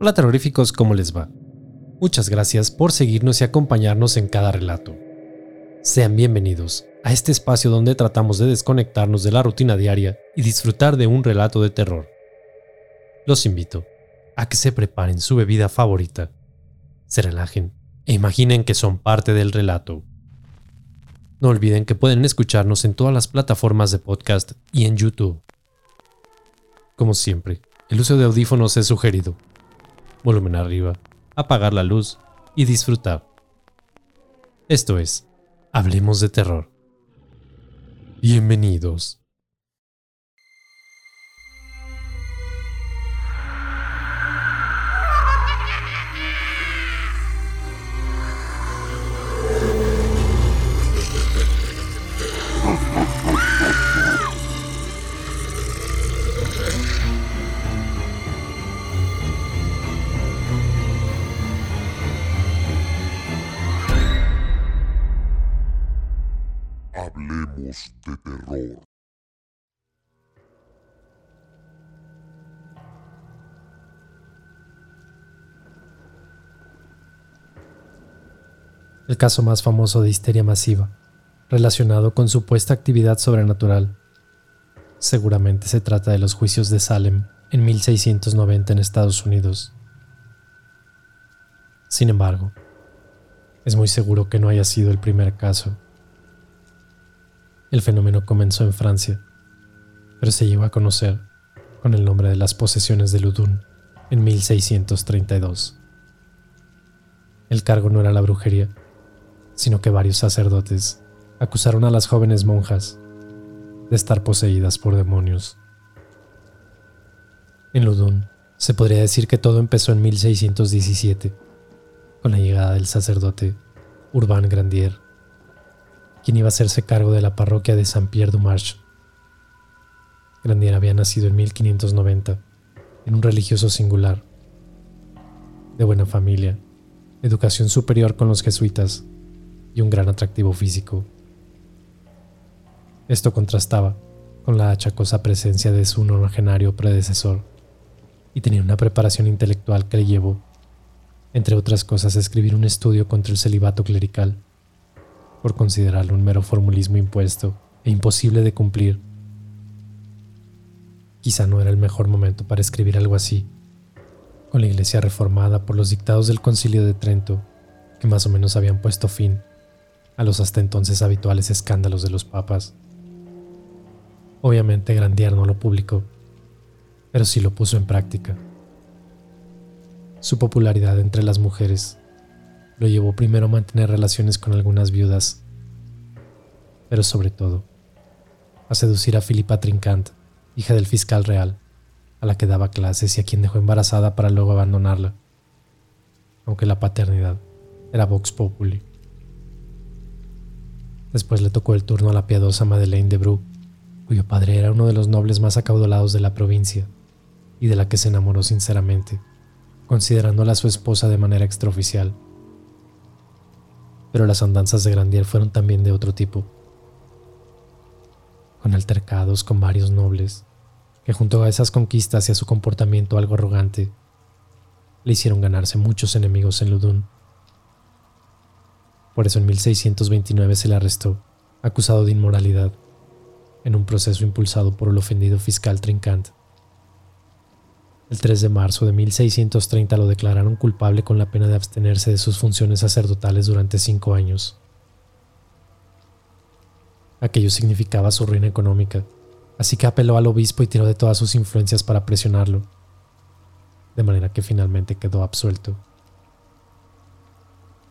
Hola terroríficos, ¿cómo les va? Muchas gracias por seguirnos y acompañarnos en cada relato. Sean bienvenidos a este espacio donde tratamos de desconectarnos de la rutina diaria y disfrutar de un relato de terror. Los invito a que se preparen su bebida favorita, se relajen e imaginen que son parte del relato. No olviden que pueden escucharnos en todas las plataformas de podcast y en YouTube. Como siempre, el uso de audífonos es sugerido volumen arriba, apagar la luz y disfrutar. Esto es, Hablemos de Terror. Bienvenidos. Caso más famoso de histeria masiva, relacionado con supuesta actividad sobrenatural. Seguramente se trata de los juicios de Salem en 1690 en Estados Unidos. Sin embargo, es muy seguro que no haya sido el primer caso. El fenómeno comenzó en Francia, pero se llegó a conocer con el nombre de las posesiones de Ludun en 1632. El cargo no era la brujería, sino que varios sacerdotes acusaron a las jóvenes monjas de estar poseídas por demonios. En Ludun se podría decir que todo empezó en 1617, con la llegada del sacerdote Urbain Grandier quien iba a hacerse cargo de la parroquia de Saint-Pierre du Marche. Grandier había nacido en 1590, en un religioso singular, de buena familia, educación superior con los jesuitas y un gran atractivo físico. Esto contrastaba con la achacosa presencia de su nonagenario predecesor y tenía una preparación intelectual que le llevó, entre otras cosas, a escribir un estudio contra el celibato clerical por considerarlo un mero formulismo impuesto e imposible de cumplir. Quizá no era el mejor momento para escribir algo así, con la iglesia reformada por los dictados del concilio de Trento, que más o menos habían puesto fin a los hasta entonces habituales escándalos de los papas. Obviamente Grandier no lo publicó, pero sí lo puso en práctica. Su popularidad entre las mujeres lo llevó primero a mantener relaciones con algunas viudas, pero sobre todo a seducir a Filipa Trincant, hija del fiscal real, a la que daba clases y a quien dejó embarazada para luego abandonarla, aunque la paternidad era Vox Populi. Después le tocó el turno a la piadosa Madeleine de Bru, cuyo padre era uno de los nobles más acaudalados de la provincia y de la que se enamoró sinceramente, considerándola su esposa de manera extraoficial pero las andanzas de Grandier fueron también de otro tipo, con altercados con varios nobles, que junto a esas conquistas y a su comportamiento algo arrogante, le hicieron ganarse muchos enemigos en Ludun. Por eso en 1629 se le arrestó, acusado de inmoralidad, en un proceso impulsado por el ofendido fiscal Trincant. El 3 de marzo de 1630 lo declararon culpable con la pena de abstenerse de sus funciones sacerdotales durante cinco años. Aquello significaba su ruina económica, así que apeló al obispo y tiró de todas sus influencias para presionarlo, de manera que finalmente quedó absuelto.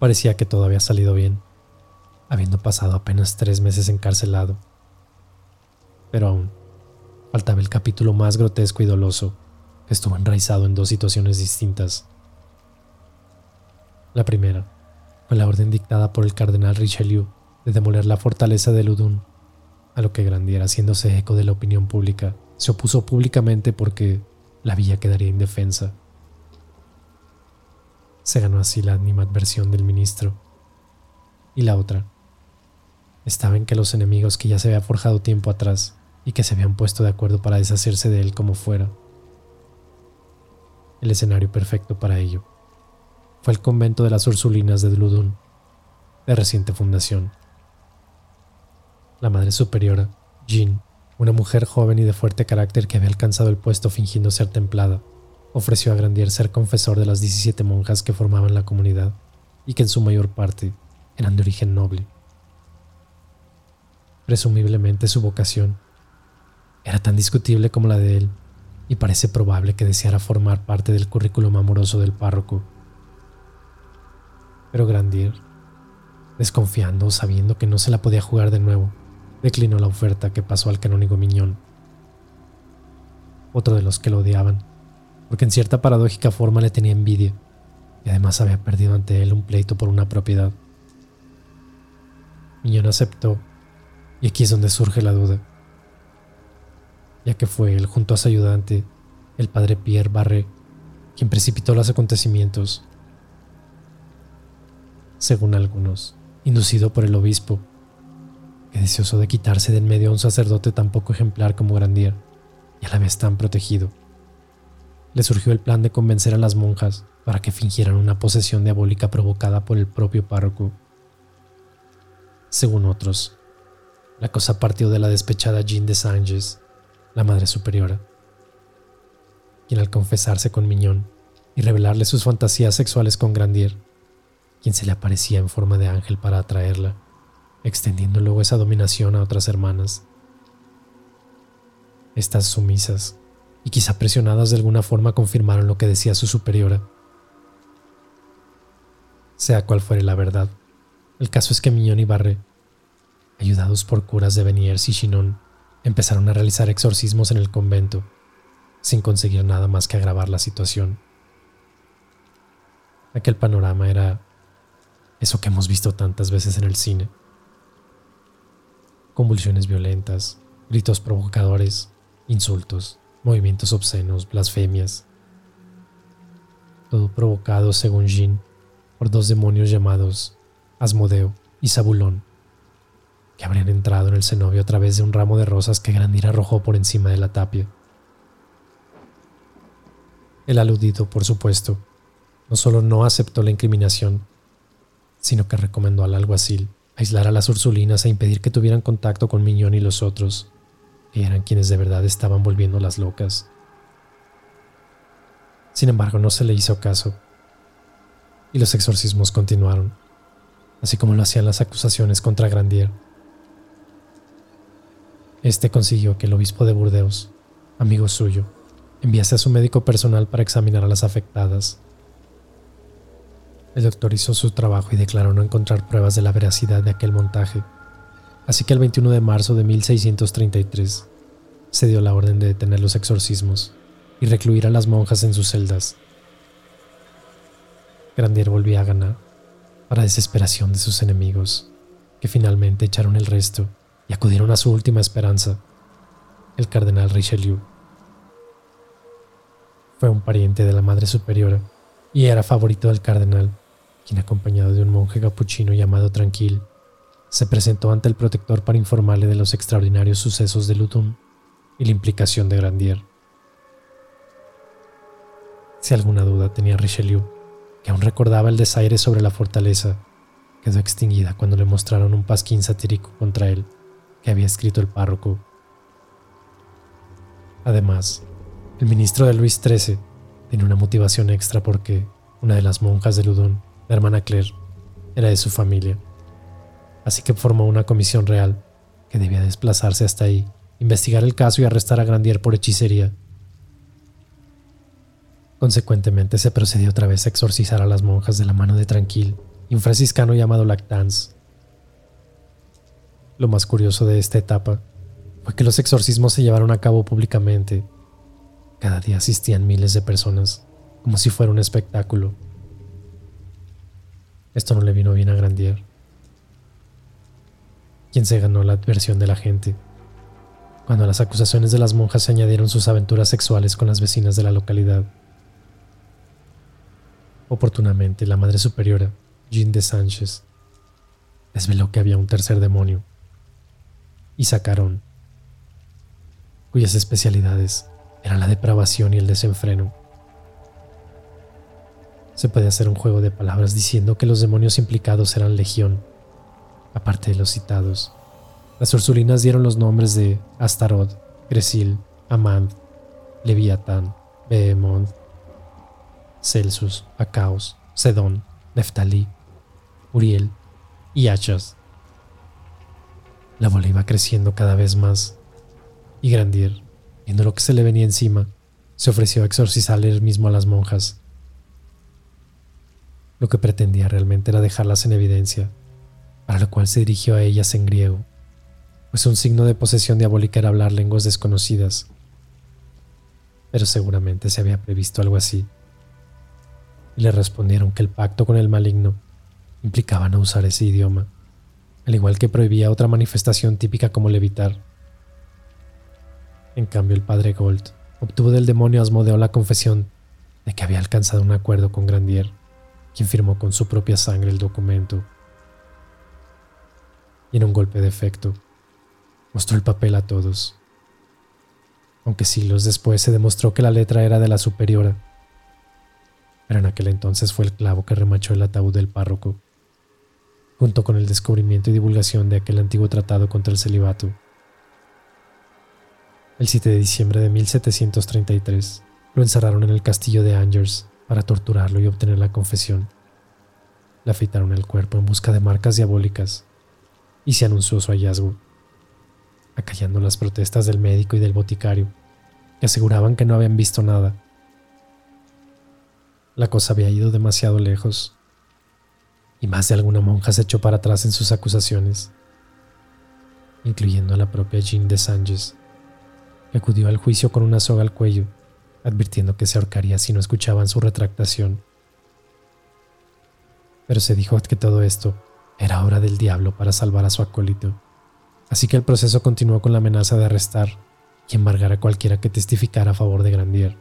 Parecía que todo había salido bien, habiendo pasado apenas tres meses encarcelado. Pero aún faltaba el capítulo más grotesco y doloso estuvo enraizado en dos situaciones distintas. La primera fue la orden dictada por el cardenal Richelieu de demoler la fortaleza de Ludun, a lo que Grandier, haciéndose eco de la opinión pública, se opuso públicamente porque la villa quedaría indefensa. Se ganó así la animadversión del ministro. Y la otra estaba en que los enemigos que ya se había forjado tiempo atrás y que se habían puesto de acuerdo para deshacerse de él como fuera, el escenario perfecto para ello. Fue el convento de las Ursulinas de Dludun, de reciente fundación. La madre superiora, Jean, una mujer joven y de fuerte carácter que había alcanzado el puesto fingiendo ser templada, ofreció a Grandier ser confesor de las 17 monjas que formaban la comunidad y que en su mayor parte eran de origen noble. Presumiblemente su vocación era tan discutible como la de él y parece probable que deseara formar parte del currículum amoroso del párroco. Pero Grandier, desconfiando o sabiendo que no se la podía jugar de nuevo, declinó la oferta que pasó al canónigo Miñón, otro de los que lo odiaban, porque en cierta paradójica forma le tenía envidia y además había perdido ante él un pleito por una propiedad. Miñón aceptó, y aquí es donde surge la duda ya que fue él junto a su ayudante, el padre Pierre Barré, quien precipitó los acontecimientos. Según algunos, inducido por el obispo, que deseoso de quitarse de en medio a un sacerdote tan poco ejemplar como Grandier y a la vez tan protegido, le surgió el plan de convencer a las monjas para que fingieran una posesión diabólica provocada por el propio párroco. Según otros, la cosa partió de la despechada Jean de Sanges, la Madre Superiora, quien al confesarse con Miñón y revelarle sus fantasías sexuales con Grandier, quien se le aparecía en forma de ángel para atraerla, extendiendo luego esa dominación a otras hermanas. Estas sumisas, y quizá presionadas de alguna forma, confirmaron lo que decía su superiora. Sea cual fuere la verdad, el caso es que Miñón y Barre, ayudados por curas de Beniers y Chinon, empezaron a realizar exorcismos en el convento, sin conseguir nada más que agravar la situación. Aquel panorama era eso que hemos visto tantas veces en el cine. Convulsiones violentas, gritos provocadores, insultos, movimientos obscenos, blasfemias. Todo provocado, según Jean, por dos demonios llamados Asmodeo y Zabulón que habrían entrado en el cenobio a través de un ramo de rosas que Grandir arrojó por encima de la tapia. El aludido, por supuesto, no solo no aceptó la incriminación, sino que recomendó al alguacil aislar a las Ursulinas e impedir que tuvieran contacto con Miñón y los otros, eran quienes de verdad estaban volviendo las locas. Sin embargo, no se le hizo caso, y los exorcismos continuaron, así como lo hacían las acusaciones contra Grandier. Este consiguió que el obispo de Burdeos, amigo suyo, enviase a su médico personal para examinar a las afectadas. El doctor hizo su trabajo y declaró no encontrar pruebas de la veracidad de aquel montaje, así que el 21 de marzo de 1633 se dio la orden de detener los exorcismos y recluir a las monjas en sus celdas. Grandier volvía a ganar, para desesperación de sus enemigos, que finalmente echaron el resto y acudieron a su última esperanza, el cardenal Richelieu. Fue un pariente de la Madre Superiora y era favorito del cardenal, quien acompañado de un monje capuchino llamado Tranquil, se presentó ante el protector para informarle de los extraordinarios sucesos de Luton y la implicación de Grandier. Si alguna duda tenía Richelieu, que aún recordaba el desaire sobre la fortaleza, quedó extinguida cuando le mostraron un pasquín satírico contra él que había escrito el párroco. Además, el ministro de Luis XIII tenía una motivación extra porque una de las monjas de Ludón, la hermana Claire, era de su familia. Así que formó una comisión real que debía desplazarse hasta ahí, investigar el caso y arrestar a Grandier por hechicería. Consecuentemente se procedió otra vez a exorcizar a las monjas de la mano de Tranquil y un franciscano llamado Lactance, lo más curioso de esta etapa fue que los exorcismos se llevaron a cabo públicamente. Cada día asistían miles de personas, como si fuera un espectáculo. Esto no le vino bien a Grandier, quien se ganó la adversión de la gente. Cuando a las acusaciones de las monjas se añadieron sus aventuras sexuales con las vecinas de la localidad. Oportunamente, la Madre Superiora, Jean de Sánchez, desveló que había un tercer demonio y Sacarón, cuyas especialidades eran la depravación y el desenfreno. Se puede hacer un juego de palabras diciendo que los demonios implicados eran legión, aparte de los citados. Las Ursulinas dieron los nombres de Astaroth, Gresil, Amand, Leviatán, Behemoth, Celsus, Acaos, Sedón, Neftalí, Uriel y Hachas. La bola iba creciendo cada vez más, y Grandier, viendo lo que se le venía encima, se ofreció a exorcizarle él mismo a las monjas. Lo que pretendía realmente era dejarlas en evidencia, para lo cual se dirigió a ellas en griego, pues un signo de posesión diabólica era hablar lenguas desconocidas. Pero seguramente se había previsto algo así. Y le respondieron que el pacto con el maligno implicaba no usar ese idioma, al igual que prohibía otra manifestación típica como levitar. En cambio, el padre Gold obtuvo del demonio Asmodeo la confesión de que había alcanzado un acuerdo con Grandier, quien firmó con su propia sangre el documento. Y en un golpe de efecto, mostró el papel a todos. Aunque siglos después se demostró que la letra era de la superiora, pero en aquel entonces fue el clavo que remachó el ataúd del párroco junto con el descubrimiento y divulgación de aquel antiguo tratado contra el celibato. El 7 de diciembre de 1733 lo encerraron en el castillo de Angers para torturarlo y obtener la confesión. Le afeitaron el cuerpo en busca de marcas diabólicas y se anunció su hallazgo, acallando las protestas del médico y del boticario, que aseguraban que no habían visto nada. La cosa había ido demasiado lejos y más de alguna monja se echó para atrás en sus acusaciones, incluyendo a la propia Jean de Sanches, que acudió al juicio con una soga al cuello, advirtiendo que se ahorcaría si no escuchaban su retractación. Pero se dijo que todo esto era obra del diablo para salvar a su acólito, así que el proceso continuó con la amenaza de arrestar y embargar a cualquiera que testificara a favor de Grandier.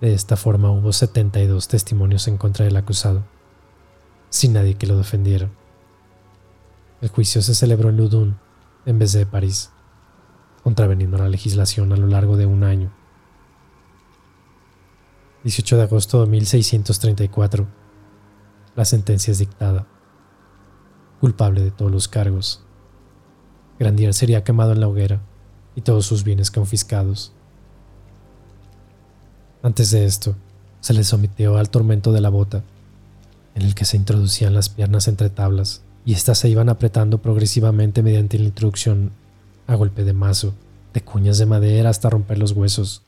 De esta forma hubo 72 testimonios en contra del acusado sin nadie que lo defendiera. El juicio se celebró en Ludun en vez de París, contraveniendo la legislación a lo largo de un año. 18 de agosto de 1634. La sentencia es dictada. Culpable de todos los cargos. Grandier sería quemado en la hoguera y todos sus bienes confiscados. Antes de esto, se le sometió al tormento de la bota en el que se introducían las piernas entre tablas y éstas se iban apretando progresivamente mediante la introducción a golpe de mazo, de cuñas de madera hasta romper los huesos.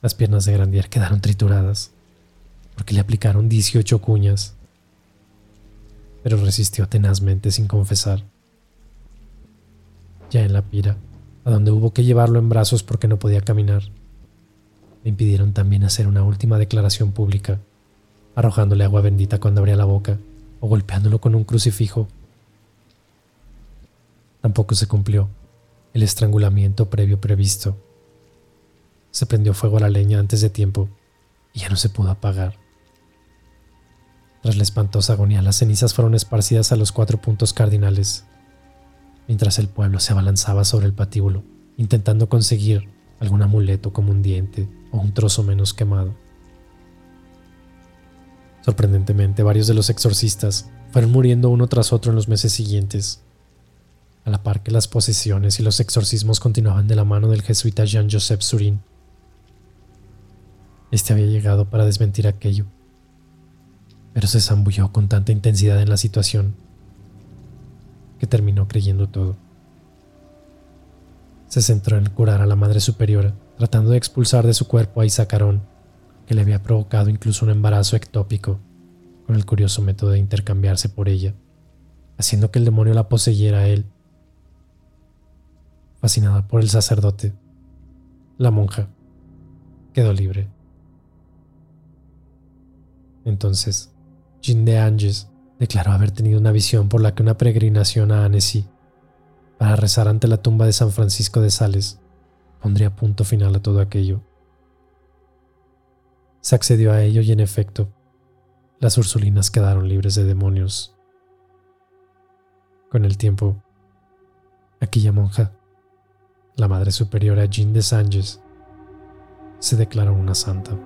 Las piernas de Grandier quedaron trituradas, porque le aplicaron 18 cuñas, pero resistió tenazmente sin confesar. Ya en la pira, a donde hubo que llevarlo en brazos porque no podía caminar, le impidieron también hacer una última declaración pública arrojándole agua bendita cuando abría la boca o golpeándolo con un crucifijo. Tampoco se cumplió el estrangulamiento previo previsto. Se prendió fuego a la leña antes de tiempo y ya no se pudo apagar. Tras la espantosa agonía, las cenizas fueron esparcidas a los cuatro puntos cardinales, mientras el pueblo se abalanzaba sobre el patíbulo, intentando conseguir algún amuleto como un diente o un trozo menos quemado. Sorprendentemente, varios de los exorcistas fueron muriendo uno tras otro en los meses siguientes, a la par que las posesiones y los exorcismos continuaban de la mano del jesuita Jean-Joseph Surin. Este había llegado para desmentir aquello, pero se zambulló con tanta intensidad en la situación que terminó creyendo todo. Se centró en curar a la Madre Superiora, tratando de expulsar de su cuerpo a Isacarón que le había provocado incluso un embarazo ectópico, con el curioso método de intercambiarse por ella, haciendo que el demonio la poseyera a él. Fascinada por el sacerdote, la monja quedó libre. Entonces, Jean de Anges declaró haber tenido una visión por la que una peregrinación a Annecy para rezar ante la tumba de San Francisco de Sales pondría punto final a todo aquello. Se accedió a ello y en efecto, las Ursulinas quedaron libres de demonios. Con el tiempo, aquella monja, la Madre Superiora Jean de Sanches, se declaró una santa.